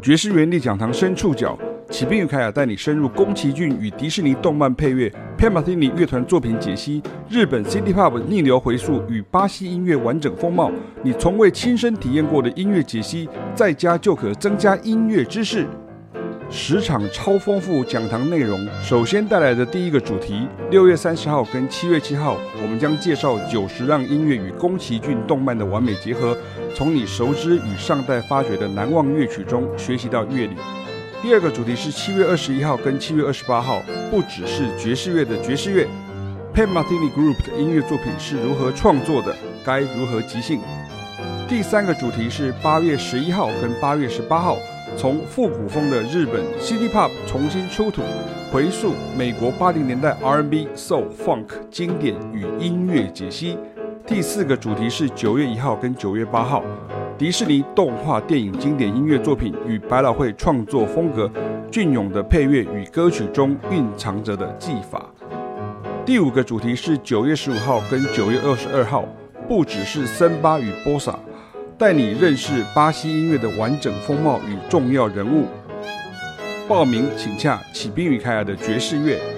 爵士原地讲堂深触角，启斌与凯亚带你深入宫崎骏与迪士尼动漫配乐，Pat Metheny 乐团作品解析，日本 City Pop 逆流回溯与巴西音乐完整风貌，你从未亲身体验过的音乐解析，在家就可增加音乐知识。十场超丰富讲堂内容，首先带来的第一个主题，六月三十号跟七月七号，我们将介绍久石让音乐与宫崎骏动漫的完美结合，从你熟知与上代发掘的难忘乐曲中学习到乐理。第二个主题是七月二十一号跟七月二十八号，不只是爵士乐的爵士乐，Pat Metheny Group 的音乐作品是如何创作的，该如何即兴。第三个主题是八月十一号跟八月十八号。从复古风的日本 City Pop 重新出土，回溯美国八零年代 R&B、Soul、Funk 经典与音乐解析。第四个主题是九月一号跟九月八号，迪士尼动画电影经典音乐作品与百老汇创作风格，隽永的配乐与歌曲中蕴藏着的技法。第五个主题是九月十五号跟九月二十二号，不只是森巴与波萨。带你认识巴西音乐的完整风貌与重要人物。报名请洽启斌与凯尔的爵士乐。